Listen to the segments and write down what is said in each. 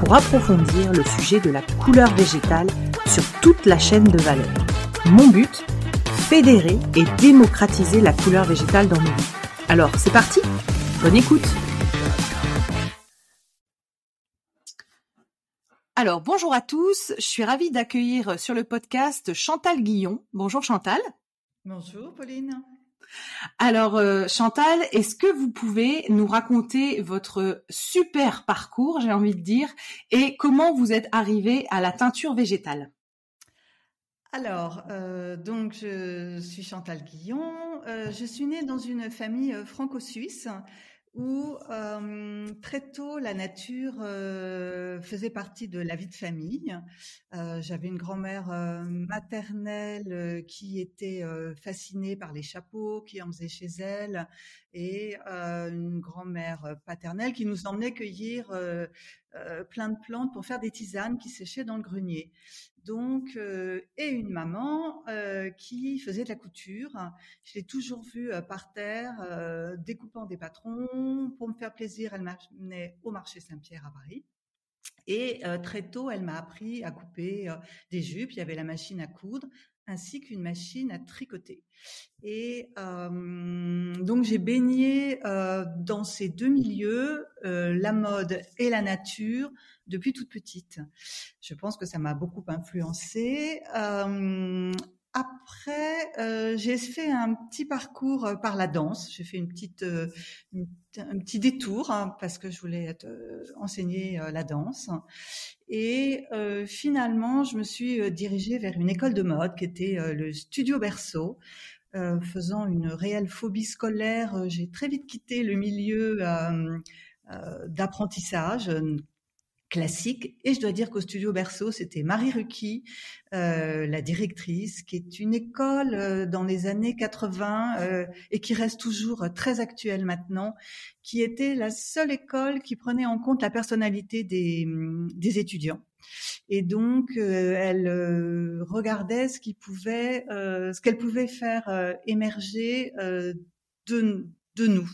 pour approfondir le sujet de la couleur végétale sur toute la chaîne de valeur. Mon but Fédérer et démocratiser la couleur végétale dans nos vies. Alors, c'est parti Bonne écoute Alors, bonjour à tous. Je suis ravie d'accueillir sur le podcast Chantal Guillon. Bonjour Chantal. Bonjour Pauline. Alors euh, Chantal, est-ce que vous pouvez nous raconter votre super parcours, j'ai envie de dire, et comment vous êtes arrivée à la teinture végétale? Alors, euh, donc je suis Chantal Guillon. Euh, je suis née dans une famille franco-suisse où euh, très tôt la nature euh, faisait partie de la vie de famille. Euh, j'avais une grand-mère maternelle qui était fascinée par les chapeaux, qui en faisait chez elle, et une grand-mère paternelle qui nous emmenait cueillir plein de plantes pour faire des tisanes qui séchaient dans le grenier donc euh, et une maman euh, qui faisait de la couture. Je l'ai toujours vue euh, par terre découpant des patrons pour me faire plaisir. Elle m'amenait au marché Saint-Pierre à Paris. Et très tôt, elle m'a appris à couper des jupes. Il y avait la machine à coudre ainsi qu'une machine à tricoter. Et donc j'ai baigné dans ces deux milieux, la mode et la nature, depuis toute petite. Je pense que ça m'a beaucoup influencée. Après, euh, j'ai fait un petit parcours euh, par la danse. J'ai fait une petite, euh, un petit détour hein, parce que je voulais enseigner la danse. Et finalement, je me suis dirigée vers une école de mode qui était le Studio Berceau. faisant une réelle phobie scolaire, j'ai très vite quitté le milieu d'apprentissage classique. Et je dois dire qu'au studio Berceau, c'était Marie Rucky, euh, la directrice, qui est une école euh, dans les années 80 euh, et qui reste toujours très actuelle maintenant, qui était la seule école qui prenait en compte la personnalité des, des étudiants. Et donc, elle regardait ce qui pouvait, ce qu'elle pouvait faire émerger de, de nous,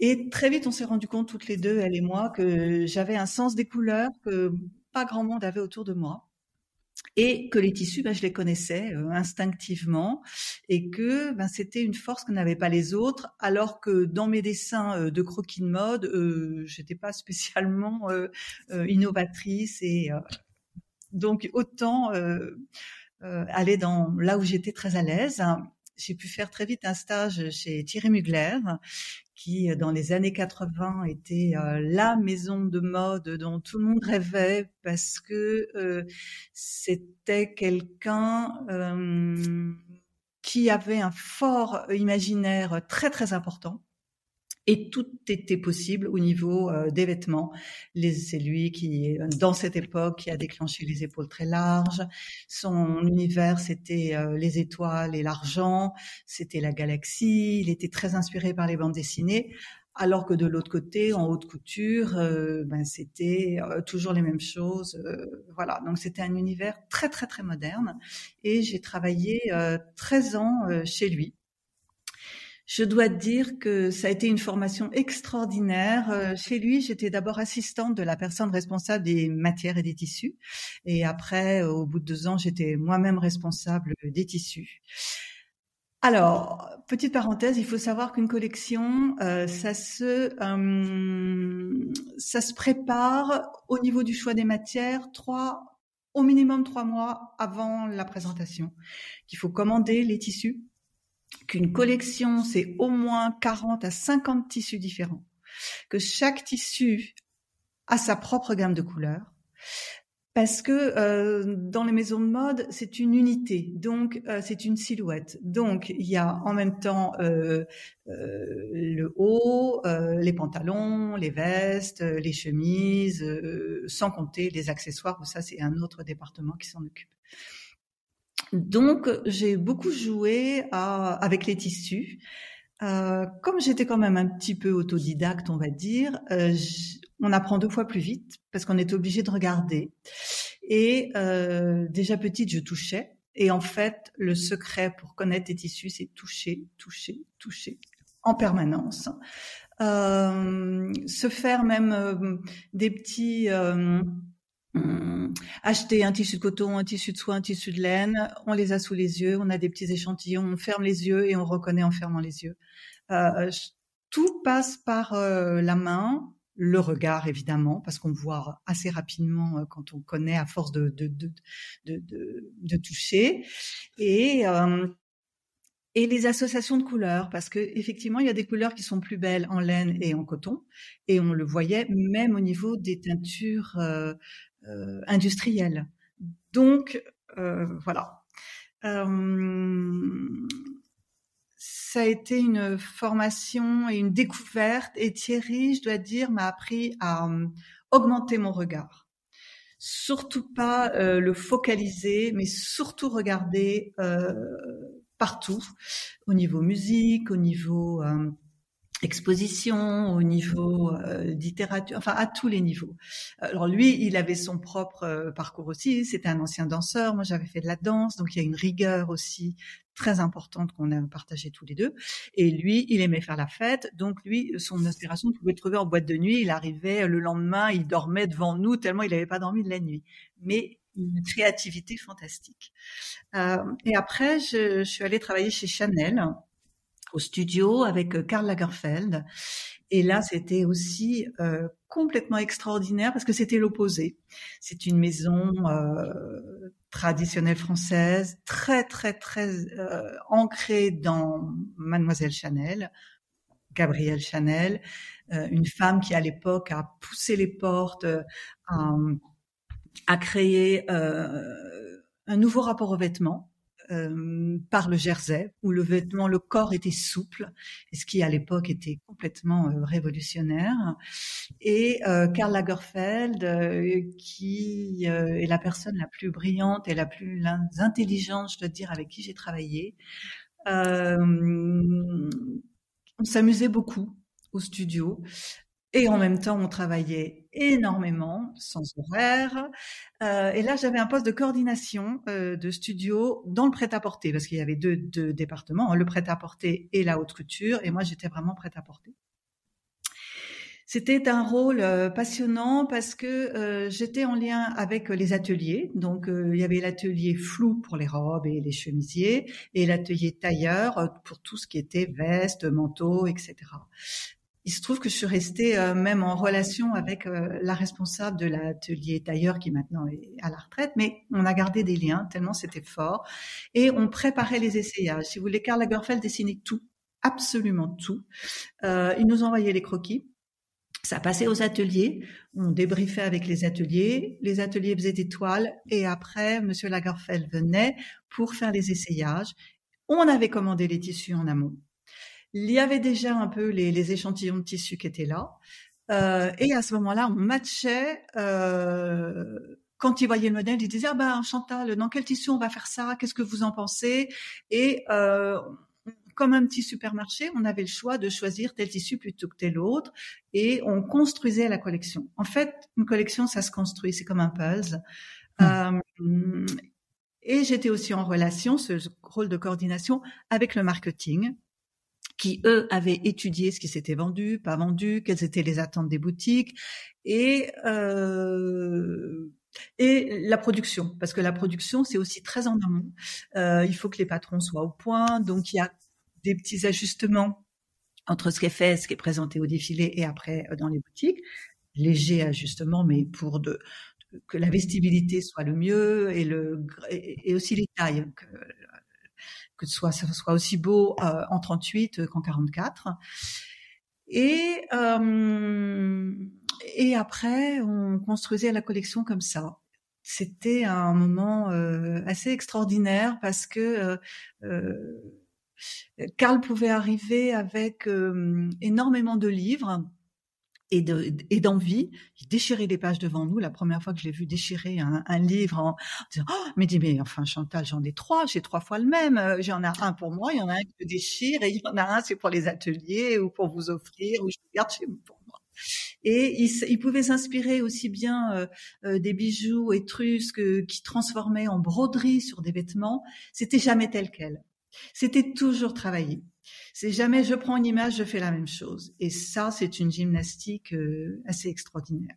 et très vite, on s'est rendu compte toutes les deux, elle et moi, que j'avais un sens des couleurs que pas grand monde avait autour de moi. Et que les tissus, ben, je les connaissais euh, instinctivement, et que ben, c'était une force que n'avaient pas les autres, alors que dans mes dessins euh, de croquis de mode, euh, j'étais pas spécialement euh, innovatrice, et donc autant aller dans là où j'étais très à l'aise. J'ai pu faire très vite un stage chez Thierry Mugler, qui dans les années 80 était euh, la maison de mode dont tout le monde rêvait parce que euh, c'était quelqu'un euh, qui avait un fort imaginaire très très important et tout était possible au niveau euh, des vêtements. C'est lui qui, dans cette époque, qui a déclenché les épaules très larges. Son univers, c'était euh, les étoiles et l'argent, c'était la galaxie. Il était très inspiré par les bandes dessinées. Alors que de l'autre côté, en haute couture, euh, ben, c'était toujours les mêmes choses. voilà, donc c'était un univers très très très moderne. Et j'ai travaillé 13 ans chez lui. Je dois dire que ça a été une formation extraordinaire. Euh, chez lui, j'étais d'abord assistante de la personne responsable des matières et des tissus. Et après, au bout de deux ans, j'étais moi-même responsable des tissus. Alors, petite parenthèse, il faut savoir qu'une collection, euh, ça se euh, ça se prépare au niveau du choix des matières trois au minimum trois mois avant la présentation, qu'il faut commander les tissus, qu'une collection, c'est au moins 40 à 50 tissus différents, que chaque tissu a sa propre gamme de couleurs, parce que euh, dans les maisons de mode, c'est une unité, donc euh, c'est une silhouette. Donc il y a en même temps euh, le haut, les pantalons, les vestes, les chemises, sans compter les accessoires. Où ça, c'est un autre département qui s'en occupe. Donc j'ai beaucoup joué avec les tissus. comme j'étais quand même un petit peu autodidacte, on va dire, on apprend deux fois plus vite parce qu'on est obligé de regarder. Et euh, déjà petite, je touchais. Et en fait, le secret pour connaître les tissus, c'est toucher, toucher, toucher en permanence. Euh, se faire même euh, des petits... acheter un tissu de coton, un tissu de soie, un tissu de laine, on les a sous les yeux, on a des petits échantillons, on ferme les yeux et on reconnaît en fermant les yeux. tout passe par la main, le regard évidemment, parce qu'on voit assez rapidement euh, quand on connaît à force de, toucher, et, euh, et les associations de couleurs, parce que effectivement il y a des couleurs qui sont plus belles en laine et en coton, et on le voyait même au niveau des teintures euh, industrielles. Donc voilà ça a été une formation et une découverte. Et Thierry, je dois dire, m'a appris à euh, augmenter mon regard. Surtout pas euh, le focaliser, mais surtout regarder euh, partout, au niveau musique, au niveau exposition, au niveau euh, littérature, enfin à tous les niveaux. Alors lui, il avait son propre euh, parcours aussi, c'était un ancien danseur, moi j'avais fait de la danse, donc il y a une rigueur aussi très importante qu'on a partagée tous les deux. Et lui, il aimait faire la fête, donc lui, son inspiration pouvait trouver en boîte de nuit, il arrivait le lendemain, il dormait devant nous tellement il n'avait pas dormi de la nuit. Mais une créativité fantastique. Euh, et après, je, je suis allée travailler chez Chanel au studio avec euh, Karl Lagerfeld. Et là, c'était aussi euh, complètement extraordinaire parce que c'était l'opposé. C'est une maison euh, traditionnelle française, très très très ancrée dans Mademoiselle Chanel, Gabrielle Chanel, une femme qui à l'époque a poussé les portes, a, a créé un nouveau rapport aux vêtements euh, par le jersey, où le vêtement, le corps était souple, ce qui à l'époque était complètement euh, révolutionnaire. Et euh, Karl Lagerfeld, qui est la personne la plus brillante et la plus intelligente, je dois dire, avec qui j'ai travaillé, on s'amusait beaucoup au studio. Et en même temps, on travaillait énormément, sans horaire. Euh, et là, j'avais un poste de coordination euh, de studio dans le prêt-à-porter, parce qu'il y avait deux, deux départements, hein, le prêt-à-porter et la haute couture. Et moi, j'étais vraiment prêt-à-porter. C'était un rôle euh, passionnant parce que euh, j'étais en lien avec les ateliers. Donc, euh, il y avait l'atelier flou pour les robes et les chemisiers et l'atelier tailleur pour tout ce qui était veste, manteau, etc il se trouve que je suis restée euh, même en relation avec euh, la responsable de l'atelier tailleur qui maintenant est à la retraite, mais on a gardé des liens tellement c'était fort et on préparait les essayages. Si vous voulez, Karl Lagerfeld dessinait tout, absolument tout. Euh, il nous envoyait les croquis. Ça passait aux ateliers, on débriefait avec les ateliers, les ateliers faisaient des toiles et après, Monsieur Lagerfeld venait pour faire les essayages. On avait commandé les tissus en amont il y avait déjà un peu les, échantillons de tissu qui étaient là. Euh, et à ce moment-là, on matchait. Euh, quand il voyait le modèle, il disait ah ben Chantal, dans quel tissu on va faire ça? Qu'est-ce que vous en pensez? Et euh, comme un petit supermarché, on avait le choix de choisir tel tissu plutôt que tel autre, et on construisait la collection. En fait, une collection, ça se construit, c'est comme un puzzle. Mmh. et j'étais aussi en relation, ce rôle de coordination, avec le marketing qui eux avaient étudié ce qui s'était vendu, pas vendu, quelles étaient les attentes des boutiques et euh, et la production, parce que la production c'est aussi très en amont. Euh, il faut que les patrons soient au point, donc il y a des petits ajustements entre ce qui est fait, ce qui est présenté au défilé et après euh, dans les boutiques, léger ajustement, mais pour que la vestibilité soit le mieux et le et, aussi les tailles que que ça soit aussi beau euh, en 38 qu'en 44 et euh, et après on construisait la collection comme ça. C'était un moment euh, assez extraordinaire parce que euh, Karl pouvait arriver avec énormément de livres et de d'envie. Il déchirait les pages devant nous. La première fois que je l'ai vu déchirer un, un livre en, disant oh, mais dis mais enfin Chantal j'en ai trois, j'ai trois fois le même. Euh, j'en ai un pour moi, il y en a un que je déchire et il y en a un c'est pour les ateliers ou pour vous offrir ou je garde chez pour moi. Et il, il pouvait s'inspirer aussi bien euh, euh, des bijoux étrusques qui transformaient en broderie sur des vêtements. C'était jamais tel quel. C'était toujours travaillé. C'est jamais je prends une image, je fais la même chose. Et ça, c'est une gymnastique euh, assez extraordinaire.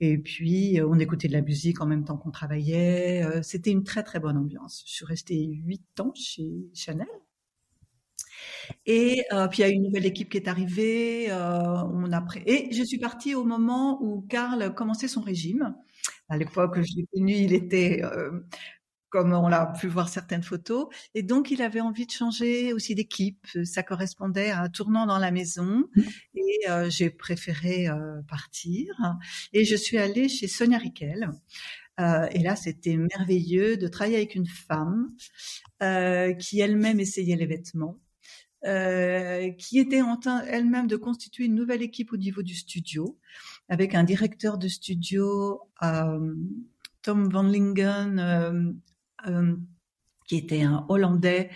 Et puis, euh, on écoutait de la musique en même temps qu'on travaillait. Euh, c'était une très très bonne ambiance. Je suis restée huit ans chez Chanel. Et puis il y a une nouvelle équipe qui est arrivée. on a et je suis partie au moment où Karl commençait son régime. À l'époque, je l'ai connu, il était comme on l'a pu voir certaines photos. Et donc, il avait envie de changer aussi d'équipe. Ça correspondait à un tournant dans la maison. Mmh. Et euh, j'ai préféré euh, partir. Et je suis allée chez Sonia Riquel. Euh, et là, c'était merveilleux de travailler avec une femme qui elle-même essayait les vêtements. qui était en train elle-même de constituer une nouvelle équipe au niveau du studio, avec un directeur de studio, Tom Van Lingen, euh, qui était un Hollandais.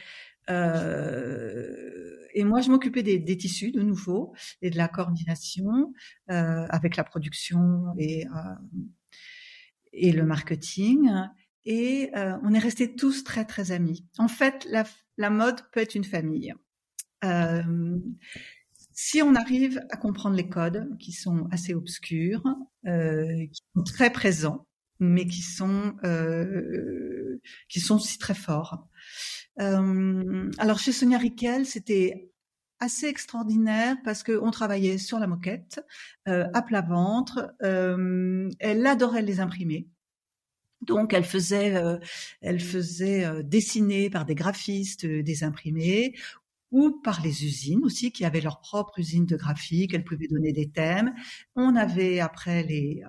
Euh, et moi, je m'occupais des, tissus de nouveau et de la coordination euh, avec la production et, et le marketing. Et on est restés tous très très amis. En fait, la, mode peut être une famille. si on arrive à comprendre les codes qui sont assez obscurs, euh, qui sont très présents, mais qui sont euh, qui sont aussi très forts. Euh, alors chez Sonia Riquel, c'était assez extraordinaire parce que on travaillait sur la moquette euh, à plat ventre. Euh, elle adorait les imprimer. Donc elle faisait, euh, elle faisait dessiner par des graphistes des imprimés ou par les usines aussi qui avaient leur propre usine de graphique. Elle pouvait donner des thèmes. On avait après les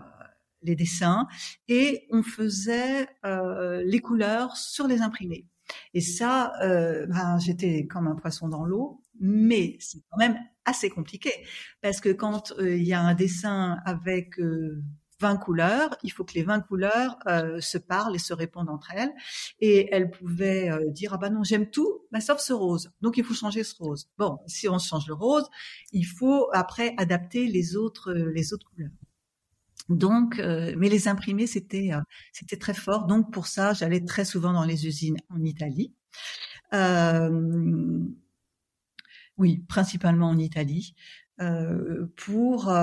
les dessins et on faisait euh, les couleurs sur les imprimés. Et ça, euh, ben, j'étais comme un poisson dans l'eau, mais c'est quand même assez compliqué parce que quand euh, il y a un dessin avec 20 couleurs, il faut que les 20 couleurs se parlent et se répondent entre elles. Et elle pouvait dire ah bah non j'aime tout, bah, sauf ce rose. Donc il faut changer ce rose. Bon, si on change le rose, il faut après adapter les autres les autres couleurs. Donc, euh, mais les imprimés, c'était euh, c'était très fort. Donc pour ça, j'allais très souvent dans les usines en Italie. Euh, oui, principalement en Italie. Euh, pour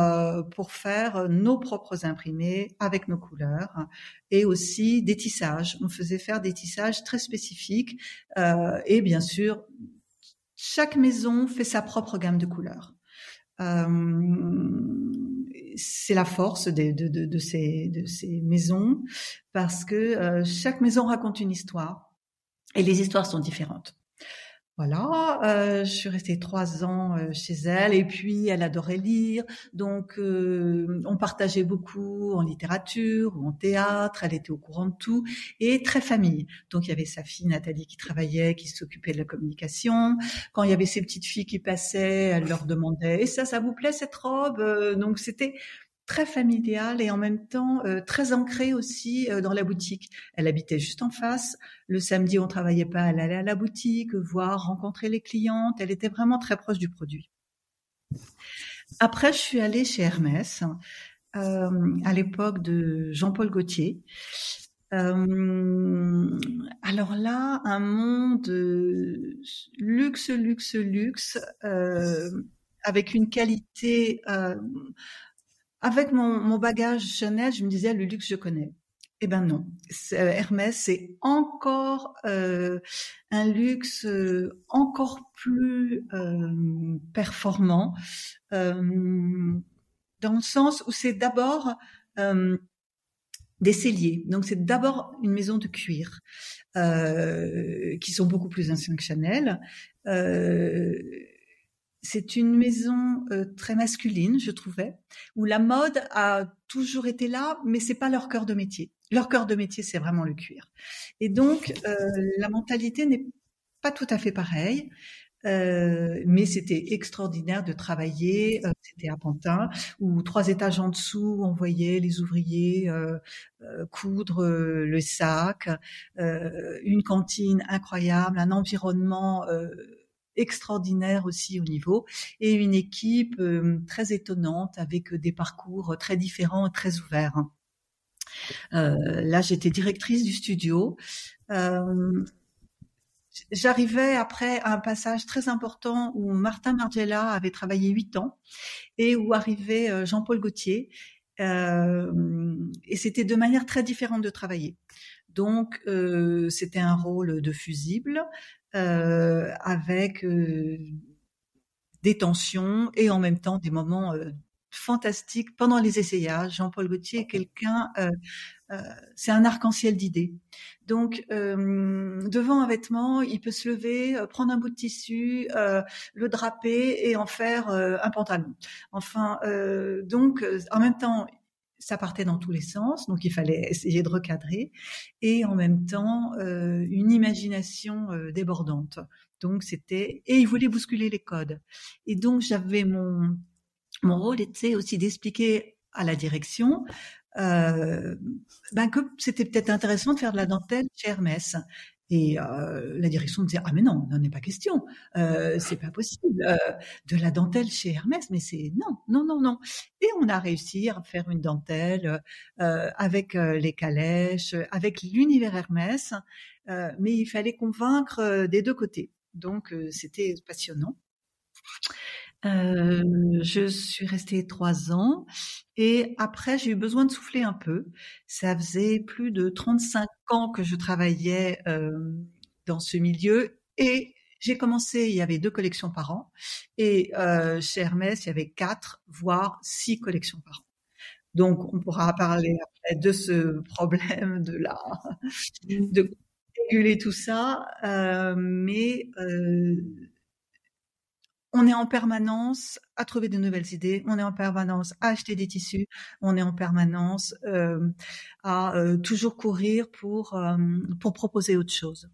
pour faire nos propres imprimés avec nos couleurs et aussi des tissages. On faisait faire des tissages très spécifiques et bien sûr chaque maison fait sa propre gamme de couleurs. Euh, c'est la force de, ces maisons parce que euh, chaque maison raconte une histoire et les histoires sont différentes. Voilà, euh, je suis restée trois ans euh, chez elle et puis elle adorait lire, donc euh, on partageait beaucoup en littérature ou en théâtre, elle était au courant de tout et très famille. Donc il y avait sa fille Nathalie qui travaillait, qui s'occupait de la communication. Quand il y avait ses petites filles qui passaient, elle leur demandait "Et ça, ça vous plaît cette robe? Donc c'était très familiale et en même temps euh, très ancrée aussi euh, dans la boutique. Elle habitait juste en face. Le samedi, on travaillait pas. Elle allait à la boutique, voir, rencontrer les clientes. Elle était vraiment très proche du produit. Après, je suis allée chez Hermès euh, à l'époque de Jean-Paul Gaultier. Alors là, un monde luxe, luxe, luxe, avec une qualité avec mon, bagage Chanel, je me disais le luxe je connais. Eh ben non, euh, Hermès c'est encore euh, un luxe euh, encore plus performant dans le sens où c'est d'abord des celliers. Donc c'est d'abord une maison de cuir qui sont beaucoup plus anciens que Chanel. Euh, c'est une maison euh, très masculine, je trouvais, où la mode a toujours été là, mais c'est pas leur cœur de métier. Leur cœur de métier, c'est vraiment le cuir. Et donc, euh, la mentalité n'est pas tout à fait pareille. Euh, mais c'était extraordinaire de travailler. c'était à Pantin, où trois étages en dessous, on voyait les ouvriers coudre le sac, une cantine incroyable, un environnement extraordinaire aussi au niveau et une équipe euh, très étonnante avec des parcours très différents et très ouverts. Euh, là, j'étais directrice du studio. Euh, J'arrivais après un passage très important où Martin Margiela avait travaillé huit ans et où arrivait euh, Jean-Paul Gaultier. Euh, et c'était de manière très différente de travailler. Donc, euh, c'était un rôle de fusible, euh, avec euh, des tensions et en même temps des moments euh, fantastiques pendant les essayages. Jean-Paul Gaultier est quelqu'un, c'est un arc-en-ciel d'idées. Donc, devant un vêtement, il peut se lever, prendre un bout de tissu, le draper et en faire un pantalon. Enfin, donc, en même temps, ça partait dans tous les sens, donc il fallait essayer de recadrer, et en même temps euh, une imagination euh, débordante. Donc c'était et il voulait bousculer les codes. Et donc j'avais mon mon rôle était aussi d'expliquer à la direction euh, ben que c'était peut-être intéressant de faire de la dentelle chez Hermès. Et euh, la direction me disait ah mais non, n'en est pas question, euh, c'est pas possible. Euh, de la dentelle chez Hermès, mais c'est non, non, non, non. Et on a réussi à faire une dentelle euh, avec euh, les calèches, avec l'univers Hermès, euh, mais il fallait convaincre des deux côtés. Donc c'était passionnant. Euh, je suis restée trois ans et après j'ai eu besoin de souffler un peu. Ça faisait plus de 35 ans que je travaillais euh, dans ce milieu et j'ai commencé, il y avait deux collections par an et euh, chez Hermès, il y avait quatre, voire six collections par an. Donc on pourra parler après de ce problème de la de réguler tout ça, euh, mais euh, on est en permanence à trouver de nouvelles idées, on est en permanence à acheter des tissus, on est en permanence euh, à euh, toujours courir pour, euh, pour proposer autre chose.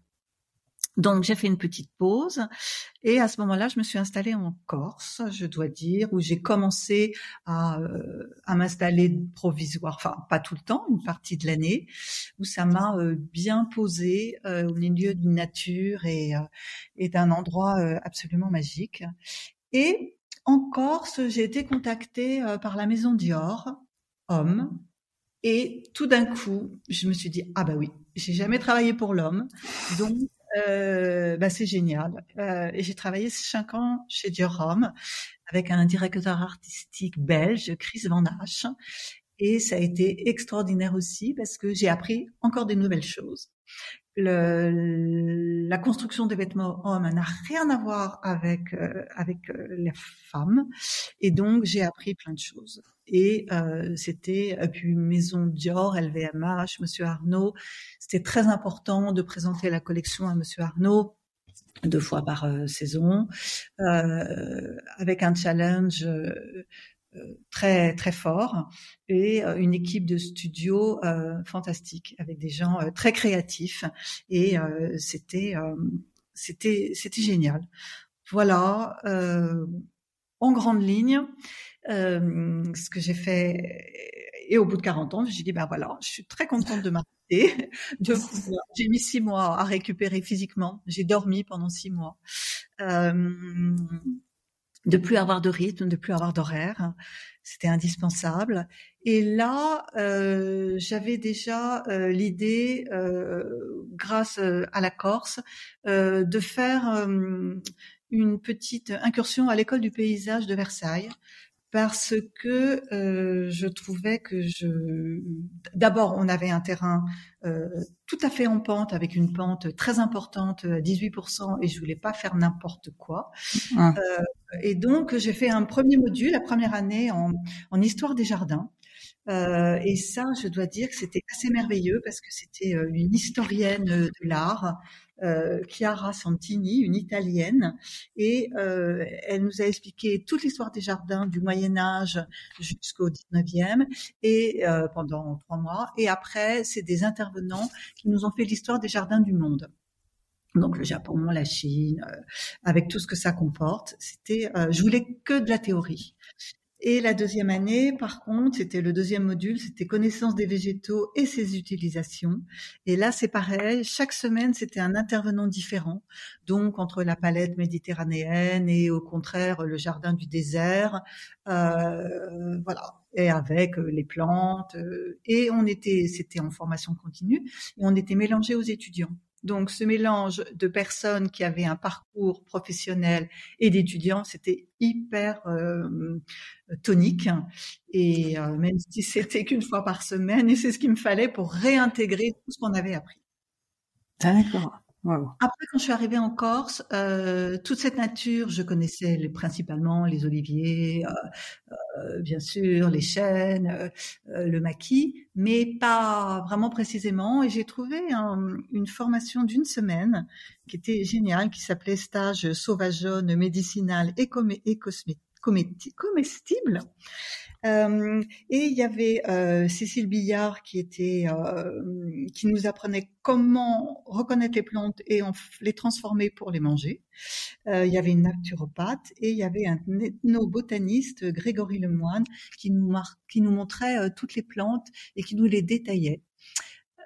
Donc j'ai fait une petite pause et à ce moment-là, je me suis installée en Corse, je dois dire, où j'ai commencé à, euh, à m'installer provisoire, enfin pas tout le temps, une partie de l'année, où ça m'a euh, bien posé euh, au milieu d'une nature et, et d'un endroit absolument magique. Et en Corse, j'ai été contactée par la maison Dior, homme, et tout d'un coup, je me suis dit ah bah oui, j'ai jamais travaillé pour l'homme, donc euh, bah, c'est génial. Euh, et j'ai travaillé cinq ans chez Dior avec un directeur artistique belge, Chris Van Hache. Et ça a été extraordinaire aussi parce que j'ai appris encore des nouvelles choses. Le, la construction des vêtements hommes n'a rien à voir avec euh, avec euh, les femmes et donc j'ai appris plein de choses et euh, c'était puis maison Dior, LVMH, Monsieur Arnaud. C'était très important de présenter la collection à Monsieur Arnaud deux fois par euh, saison, euh, avec un challenge très très fort et une équipe de studio fantastique avec des gens très créatifs et c'était c'était c'était génial. Voilà en grande ligne euh, ce que j'ai fait. Et au bout de 40 ans, j'ai dit, ben voilà, je suis très contente de m'arrêter. J'ai mis six mois à récupérer physiquement. J'ai dormi pendant six mois. Euh, de plus avoir de rythme, de plus avoir d'horaire. C'était indispensable. Et là, euh, j'avais déjà euh, l'idée, euh, grâce à la Corse, de faire une petite incursion à l'école du paysage de Versailles parce que euh, je trouvais que je d'abord on avait un terrain euh, tout à fait en pente avec une pente très importante 18% et je voulais pas faire n'importe quoi ah. euh, et donc j'ai fait un premier module la première année en, en histoire des jardins Euh, et ça, je dois dire que c'était assez merveilleux parce que c'était euh, une historienne de l'art, euh, Chiara Santini, une italienne, et euh, elle nous a expliqué toute l'histoire des jardins du Moyen Âge jusqu'au 19e, et euh, pendant trois mois. Et après, c'est des intervenants qui nous ont fait l'histoire des jardins du monde donc le Japon, la Chine, euh, avec tout ce que ça comporte. C'était, euh, je voulais que de la théorie. Et la deuxième année, par contre, c'était le deuxième module, c'était connaissance des végétaux et ses utilisations. Et là, c'est pareil. Chaque semaine, c'était un intervenant différent. Donc, entre la palette méditerranéenne et au contraire le jardin du désert, euh, voilà. Et avec les plantes. et on était, c'était en formation continue, et on était mélangés aux étudiants. Donc ce mélange de personnes qui avaient un parcours professionnel et d'étudiants, c'était hyper euh, tonique. Et euh, même si c'était qu'une fois par semaine, et c'est ce qu'il me fallait pour réintégrer tout ce qu'on avait appris. D'accord. Après, quand je suis arrivée en Corse, euh, toute cette nature, je connaissais principalement les oliviers, euh, euh, bien sûr, les chênes, le maquis, mais pas vraiment précisément. Et j'ai trouvé une formation d'une semaine qui était géniale, qui s'appelait stage sauvageonne médicinal et comestible. Et il y avait Cécile Billard qui était qui nous apprenait comment reconnaître les plantes et les transformer pour les manger. il y avait une naturopathe et il y avait un ethnobotaniste, Grégory Lemoine, qui nous, qui nous montrait toutes les plantes et qui nous les détaillait.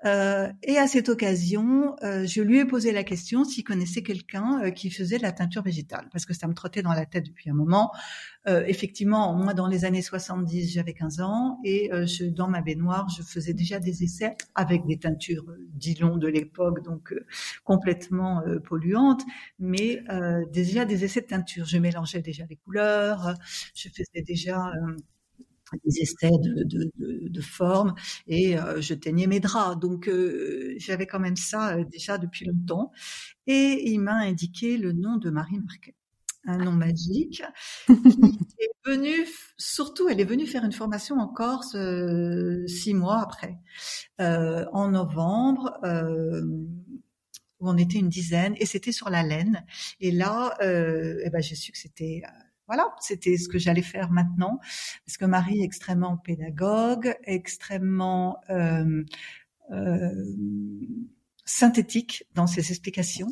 Euh, et à cette occasion, euh, je lui ai posé la question s'il connaissait quelqu'un euh, qui faisait de la teinture végétale, parce que ça me trottait dans la tête depuis un moment. effectivement, moi, dans les années 70, j'avais 15 ans, et je, dans ma baignoire, je faisais déjà des essais avec des teintures d'Ilon de l'époque, donc complètement polluantes, mais déjà des essais de teinture. Je mélangeais déjà les couleurs, je faisais déjà des essais de, forme et euh, je teignais mes draps. Donc euh, j'avais quand même ça euh, déjà depuis longtemps. Et il m'a indiqué le nom de Marie Marquet, un nom magique est surtout elle est venue faire une formation en Corse six mois après, en novembre. où on était une dizaine et c'était sur la laine et là eh ben j'ai su que c'était voilà, c'était ce que j'allais faire maintenant, parce que Marie est extrêmement pédagogue, extrêmement euh, euh, synthétique dans ses explications.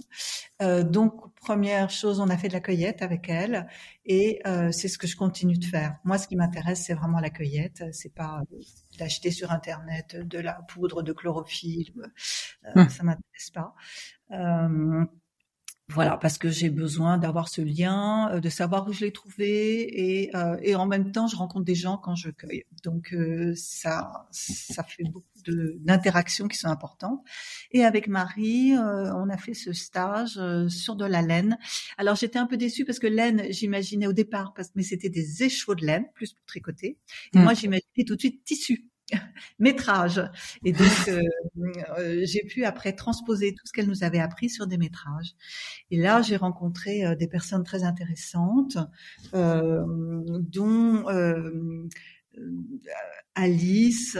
Euh, donc, première chose, on a fait de la cueillette avec elle, et euh, c'est ce que je continue de faire. Moi, ce qui m'intéresse, c'est vraiment la cueillette. C'est pas d'acheter sur internet de la poudre de chlorophylle. Euh, mmh. Ça m'intéresse pas. Voilà, parce que j'ai besoin d'avoir ce lien, euh, de savoir où je l'ai trouvé, et, euh, et en même temps, je rencontre des gens quand je cueille. Donc euh, ça, ça fait beaucoup d'interactions qui sont importantes. Et avec Marie, on a fait ce stage sur de la laine. Alors j'étais un peu déçue parce que laine, j'imaginais au départ, parce, mais c'était des échos de laine, plus pour tricoter. Et mmh. moi, j'imaginais tout de suite tissu. Métrages. Et donc, euh, euh, j'ai pu après transposer tout ce qu'elle nous avait appris sur des métrages. Et là, j'ai rencontré euh, des personnes très intéressantes, dont Alice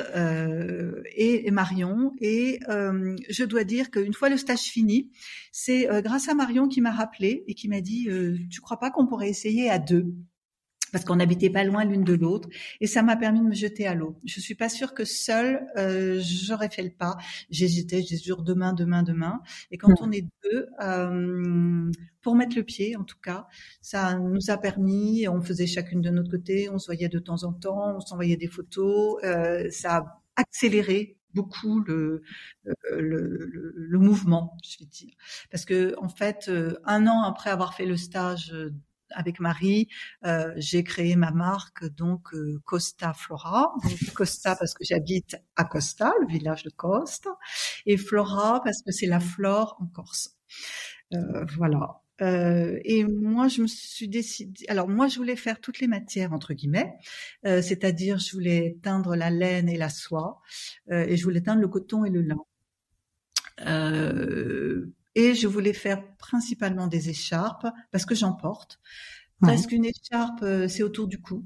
et, Marion. Et je dois dire qu'une fois le stage fini, c'est grâce à Marion qui m'a rappelé et qui m'a dit "Tu crois pas qu'on pourrait essayer à deux? Parce qu'on n'habitait pas loin l'une de l'autre, et ça m'a permis de me jeter à l'eau. Je suis pas sûre que seule euh, j'aurais fait le pas. J'hésitais, j'ai toujours demain, demain, demain. Et quand on est deux, euh, pour mettre le pied, en tout cas, ça nous a permis. On faisait chacune de notre côté, on se voyait de temps en temps, on s'envoyait des photos. Euh, ça a accéléré beaucoup le, euh, le, le, le, mouvement, je vais dire. Parce que en fait, euh, un an après avoir fait le stage avec Marie, euh, j'ai créé ma marque donc euh, Costa Flora. Costa parce que j'habite à Costa, le village de Costa, et Flora parce que c'est la flore en Corse. Euh, voilà. Euh, et moi, je me suis décidée. Alors moi, je voulais faire toutes les matières entre guillemets, c'est-à-dire je voulais teindre la laine et la soie, et je voulais teindre le coton et le lin. Et je voulais faire principalement des écharpes parce que j'en porte. Presque une écharpe, euh, c'est autour du cou.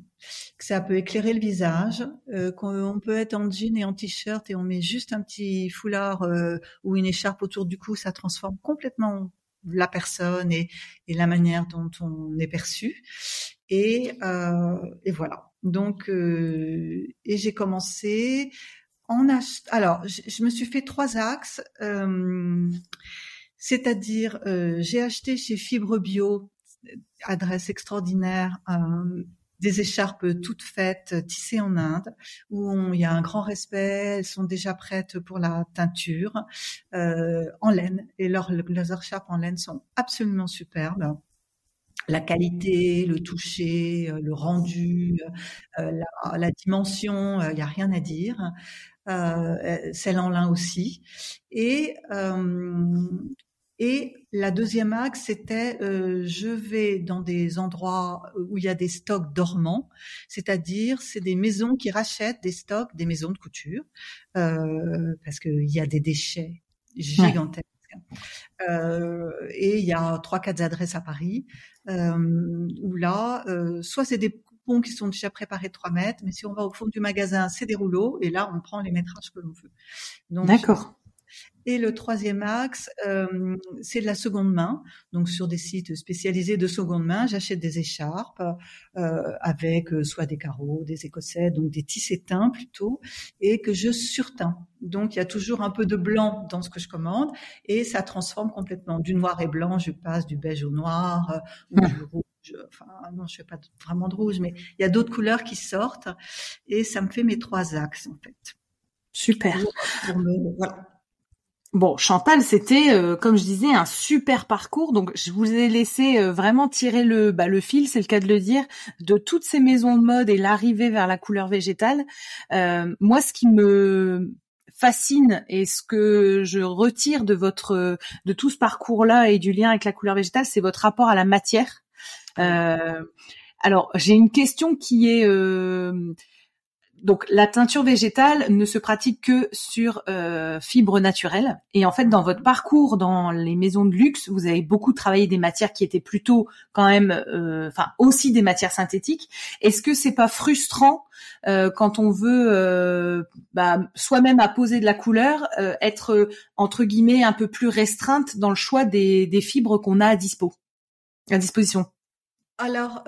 Ça peut éclairer le visage. Euh, on peut être en jean et en t-shirt et on met juste un petit foulard euh, ou une écharpe autour du cou, ça transforme complètement la personne et, la manière dont on est perçu. Et, voilà. Donc, et j'ai commencé en ach... Alors, je, me suis fait trois axes. C'est-à-dire, j'ai acheté chez Fibre Bio adresse extraordinaire, euh, des écharpes toutes faites, tissées en Inde, où il y a un grand respect, elles sont déjà prêtes pour la teinture, euh, en laine, et leurs, écharpes en laine sont absolument superbes la qualité, le toucher, euh, le rendu, la, dimension, il n'y a rien à dire. Euh, celle en lin aussi. Et et la deuxième axe, c'était euh, je vais dans des endroits où il y a des stocks dormants, c'est-à-dire c'est des maisons qui rachètent des stocks, des maisons de couture, euh, parce qu'il y a des déchets gigantesques. Euh, et il y a trois, quatre adresses à Paris euh, où là, euh, soit c'est des coupons qui sont déjà préparés de 3 mètres, mais si on va au fond du magasin, c'est des rouleaux et là, on prend les métrages que l'on veut. D'accord. Et le troisième axe, euh, c'est de la seconde main. Donc sur des sites spécialisés de seconde main, j'achète des écharpes euh, avec euh, soit des carreaux, des écossais, donc des tissés teints plutôt, et que je surteins. Donc il y a toujours un peu de blanc dans ce que je commande, et ça transforme complètement. Du noir et blanc, je passe du beige au noir ou du rouge enfin non, je fais pas vraiment de rouge, mais il y a d'autres couleurs qui sortent et ça me fait mes trois axes en fait. Super. voilà. Bon, Chantal, c'était, euh, comme je disais, un super parcours. Donc, je vous ai laissé euh, vraiment tirer le, bah, le fil, c'est le cas de le dire, de toutes ces maisons de mode et l'arrivée vers la couleur végétale. Euh, moi, ce qui me fascine et ce que je retire de votre, de tout ce parcours-là et du lien avec la couleur végétale, c'est votre rapport à la matière. alors, j'ai une question qui est donc la teinture végétale ne se pratique que sur euh, fibres naturelles. Et en fait, dans votre parcours dans les maisons de luxe, vous avez beaucoup travaillé des matières qui étaient plutôt quand même, euh, enfin aussi des matières synthétiques. Est-ce que c'est pas frustrant euh, quand on veut euh, bah, soi-même apposer de la couleur, euh, être entre guillemets un peu plus restreinte dans le choix des, des fibres qu'on a à dispo, à disposition? Alors,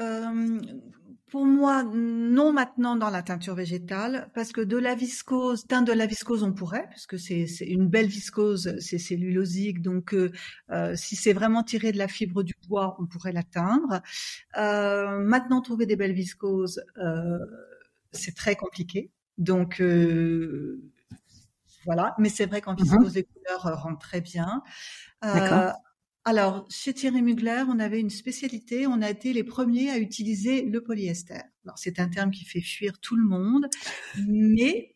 pour moi, non maintenant dans la teinture végétale, parce que de la viscose, teindre de la viscose, on pourrait, parce que c'est une belle viscose, c'est cellulosique, donc euh, euh, si c'est vraiment tiré de la fibre du bois, on pourrait la teindre. Euh, maintenant, trouver des belles viscoses, c'est très compliqué. Donc voilà, mais c'est vrai qu'en mm-hmm. viscose, les couleurs rentrent très bien. D'accord. Alors, chez Thierry Mugler, on avait une spécialité, on a été les premiers à utiliser le polyester. Alors, c'est un terme qui fait fuir tout le monde, mais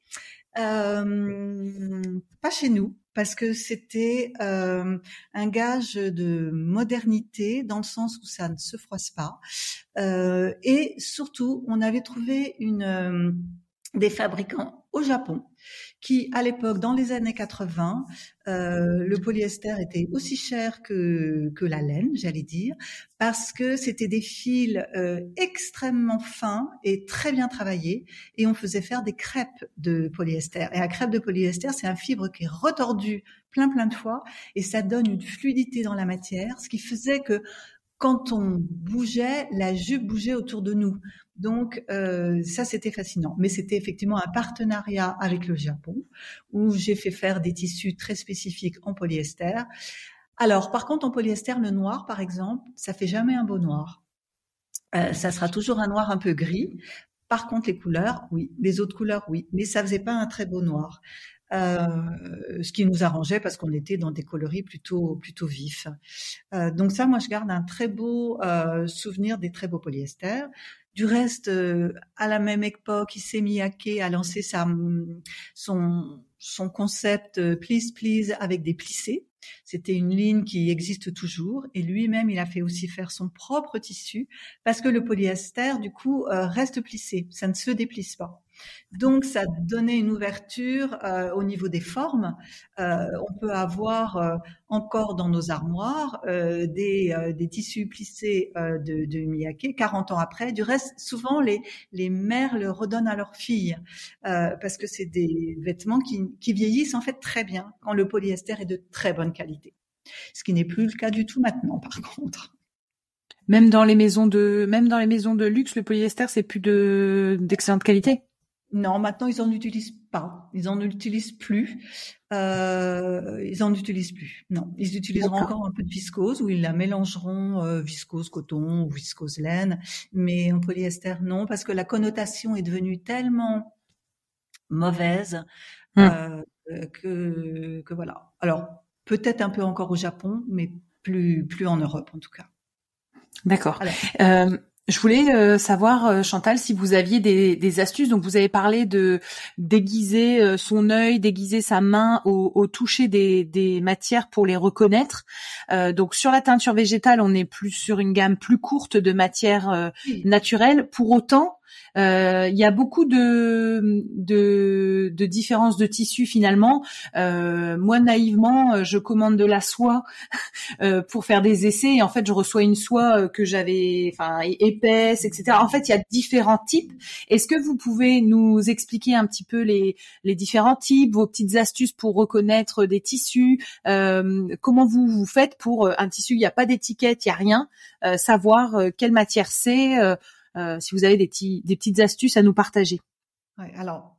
euh, pas chez nous, parce que c'était euh, un gage de modernité dans le sens où ça ne se froisse pas. Euh, et surtout, on avait trouvé des fabricants au Japon qui, à l'époque, dans les années 80, euh, le polyester était aussi cher que, que la laine, j'allais dire, parce que c'était des fils euh, extrêmement fins et très bien travaillés, et on faisait faire des crêpes de polyester. Et un crêpe de polyester, c'est un fibre qui est retordu plein plein de fois, et ça donne une fluidité dans la matière, ce qui faisait que quand on bougeait, la jupe bougeait autour de nous. Donc euh, ça, c'était fascinant. Mais c'était effectivement un partenariat avec le Japon où j'ai fait faire des tissus très spécifiques en polyester. Alors, par contre, en polyester, le noir, par exemple, ça fait jamais un beau noir. Euh, ça sera toujours un noir un peu gris. Par contre, les couleurs, oui. Les autres couleurs, oui. Mais ça faisait pas un très beau noir. Euh, ce qui nous arrangeait parce qu'on était dans des coloris plutôt plutôt vifs. Euh, donc ça, moi, je garde un très beau euh, souvenir des très beaux polyesters. Du reste, à la même époque, Miyake a lancé sa, son, son concept Please Please avec des plissés. C'était une ligne qui existe toujours et lui-même, il a fait aussi faire son propre tissu parce que le polyester, du coup, reste plissé. Ça ne se déplisse pas. Donc, ça donnait une ouverture euh, au niveau des formes. Euh, on peut avoir euh, encore dans nos armoires des, tissus plissés de, de Miyake 40 ans après. Du reste, souvent, les, mères le redonnent à leurs filles parce que c'est des vêtements qui, vieillissent en fait très bien quand le polyester est de très bonne qualité. Ce qui n'est plus le cas du tout maintenant, par contre. Même dans les maisons de, même dans les maisons de luxe, le polyester, c'est plus de, d'excellente qualité? Non, maintenant ils en utilisent pas. Ils en utilisent plus. Euh, ils en utilisent plus. Non, ils utiliseront encore un peu de viscose ou ils la mélangeront euh, viscose coton ou viscose laine, mais en polyester non, parce que la connotation est devenue tellement mauvaise hum. euh, que, que voilà. Alors peut-être un peu encore au Japon, mais plus plus en Europe en tout cas. D'accord. Euh, je voulais euh, savoir, euh, Chantal, si vous aviez des, des, astuces. Donc, vous avez parlé de déguiser euh, son œil, déguiser sa main au, au toucher des, des, matières pour les reconnaître. donc, sur la teinture végétale, on est plus sur une gamme plus courte de matières naturelles. Pour autant, il y a beaucoup de, de, de différences de tissus finalement. Euh, moi naïvement, euh, je commande de la soie pour faire des essais et en fait je reçois une soie que j'avais, enfin épaisse, etc. En fait, il y a différents types. Est-ce que vous pouvez nous expliquer un petit peu les, les différents types, vos petites astuces pour reconnaître des tissus? Comment vous vous faites pour un tissu Il n'y a pas d'étiquette, il n'y a rien. savoir quelle matière c'est euh, si vous avez des, petites astuces à nous partager. Alors,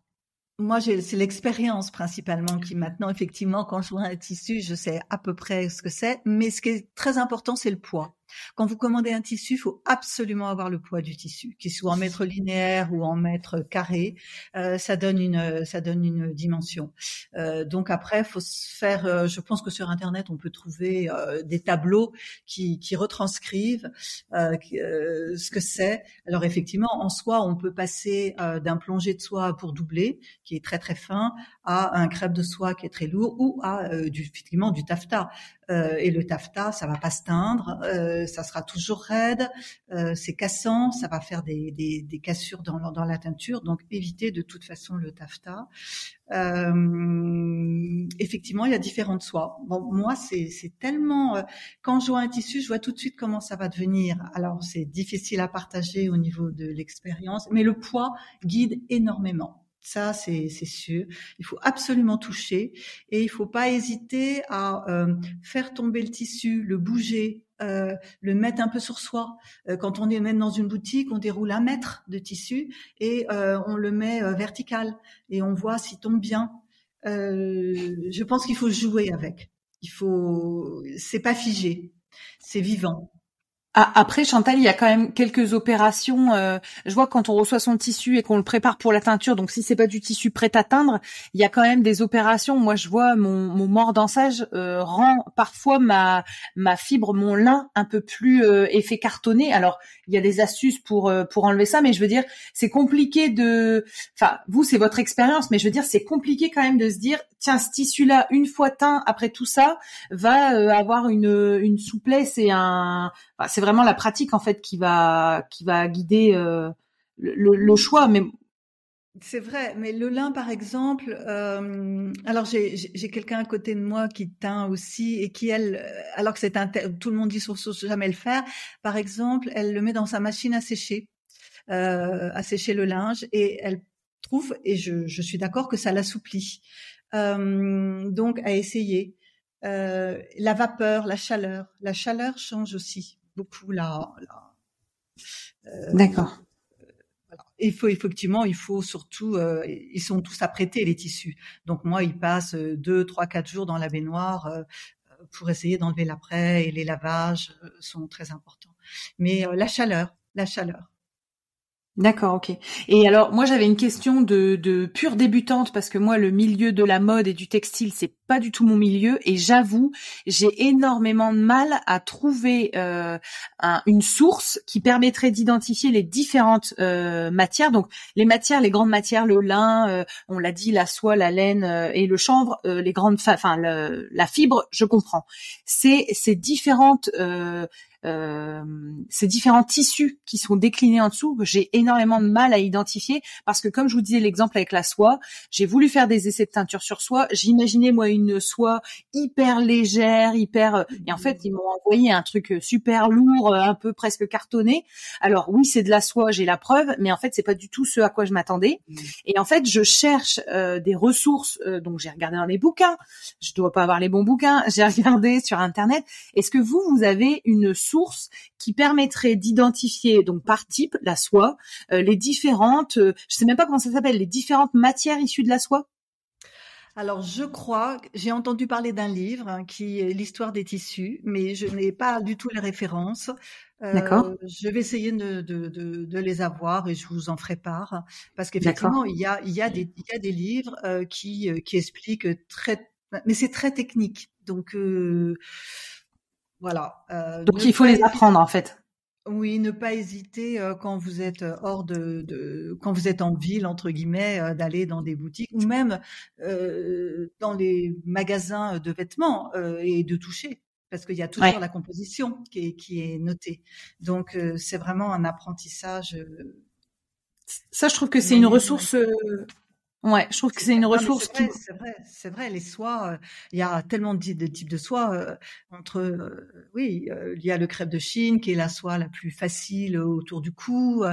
moi, c'est l'expérience principalement qui maintenant, effectivement, quand je vois un tissu, je sais à peu près ce que c'est. Mais ce qui est très important, c'est le poids. Quand vous commandez un tissu, il faut absolument avoir le poids du tissu, qu'il soit en mètre linéaire ou en mètre carré. Euh, ça donne une, ça donne une dimension. Euh, donc après, faut se faire. Euh, je pense que sur Internet, on peut trouver euh, des tableaux qui, qui retranscrivent euh, euh, ce que c'est. Alors effectivement, en soi, on peut passer d'un plongé de soie pour doubler, qui est très très fin, à un crêpe de soie qui est très lourd, ou à du, effectivement du taffetas. Euh, et le taffetas, ça va pas se teindre, euh, ça sera toujours raide, euh, c'est cassant, ça va faire des, des, des cassures dans, dans, la teinture, donc évitez de toute façon le taffetas. effectivement, il y a différentes soies. Bon, moi, c'est tellement quand je vois un tissu, je vois tout de suite comment ça va devenir. Alors, c'est difficile à partager au niveau de l'expérience, mais le poids guide énormément. Ça, c'est sûr. Il faut absolument toucher et il faut pas hésiter à euh, faire tomber le tissu, le bouger, euh, le mettre un peu sur soi. Euh, quand on est même dans une boutique, on déroule un mètre de tissu et on le met vertical et on voit s'il tombe bien. je pense qu'il faut jouer avec. Il faut, c'est pas figé, c'est vivant. Ah, après, Chantal, il y a quand même quelques opérations. Euh, je vois quand on reçoit son tissu et qu'on le prépare pour la teinture, donc si c'est pas du tissu prêt à teindre, il y a quand même des opérations. Moi, je vois mon, mon mordansage euh, rend parfois ma ma fibre, mon lin un peu plus euh, effet cartonné. Alors, il y a des astuces pour euh, pour enlever ça, mais je veux dire, c'est compliqué de. Enfin, vous, c'est votre expérience, mais je veux dire, c'est compliqué quand même de se dire, tiens, ce tissu-là, une fois teint, après tout ça, va avoir une une souplesse et un. Enfin, c'est vraiment la pratique en fait qui va qui va guider euh, le, choix. Mais c'est vrai, mais le lin, par exemple, euh, alors j'ai quelqu'un à côté de moi qui teint aussi et qui elle, euh, alors que c'est un, tout le monde dit sur jamais le faire. Par exemple, elle le met dans sa machine à sécher, à sécher le linge et elle trouve, et je, je suis d'accord que ça l'assouplit. donc à essayer. la vapeur, la chaleur, la chaleur change aussi beaucoup là. Euh, D'accord. Il faut effectivement, il faut surtout, euh, ils sont tous apprêtés les tissus. Donc moi, ils passent deux, trois, quatre jours dans la baignoire euh, pour essayer d'enlever l'après et les lavages sont très importants. Mais la chaleur, la chaleur. D'accord, ok. Et alors, moi, j'avais une question de, de pure débutante parce que moi, le milieu de la mode et du textile, c'est pas du tout mon milieu. Et j'avoue, j'ai énormément de mal à trouver euh, une source qui permettrait d'identifier les différentes euh, matières. Donc, les matières, les grandes matières, le lin, euh, on l'a dit, la soie, la laine et le chanvre, les grandes, enfin, la fibre, je comprends. C'est ces différentes ces différents tissus qui sont déclinés en dessous j'ai énormément de mal à identifier parce que comme je vous disais l'exemple avec la soie, j'ai voulu faire des essais de teinture sur soie. J'imaginais moi une soie hyper légère, hyper et en fait ils m'ont envoyé un truc super lourd, un peu presque cartonné. Alors oui c'est de la soie, j'ai la preuve, mais en fait c'est pas du tout ce à quoi je m'attendais. Mmh. Et en fait je cherche des ressources, donc j'ai regardé dans les bouquins. Je dois pas avoir les bons bouquins. J'ai regardé sur internet. Est-ce que vous vous avez une source qui permettrait d'identifier donc par type la soie les différentes, je sais même pas comment ça s'appelle, les différentes matières issues de la soie alors, je crois, j'ai entendu parler d'un livre hein, qui est l'histoire des tissus, mais je n'ai pas du tout les références. D'accord. Euh, je vais essayer de, de, de, de, les avoir et je vous en ferai part parce qu'effectivement, il y a, il y a des, il y a des livres euh, qui, euh, qui expliquent très, mais c'est très technique. Donc euh, voilà. Donc il faut les apprendre en fait. Oui, ne pas hésiter euh, quand vous êtes euh, hors de, de, quand vous êtes en ville entre guillemets euh, d'aller dans des boutiques ou même euh, dans les magasins de vêtements et de toucher parce qu'il y a toujours la composition qui est, qui est notée. Donc c'est vraiment un apprentissage. Ça, je trouve que c'est une ressource Ouais, je trouve que c'est une ressource qui. C'est vrai, c'est vrai. Les soies, euh, il y a tellement de, types de soies. Euh, entre, euh, oui, il y a le crêpe de Chine qui est la soie la plus facile autour du cou,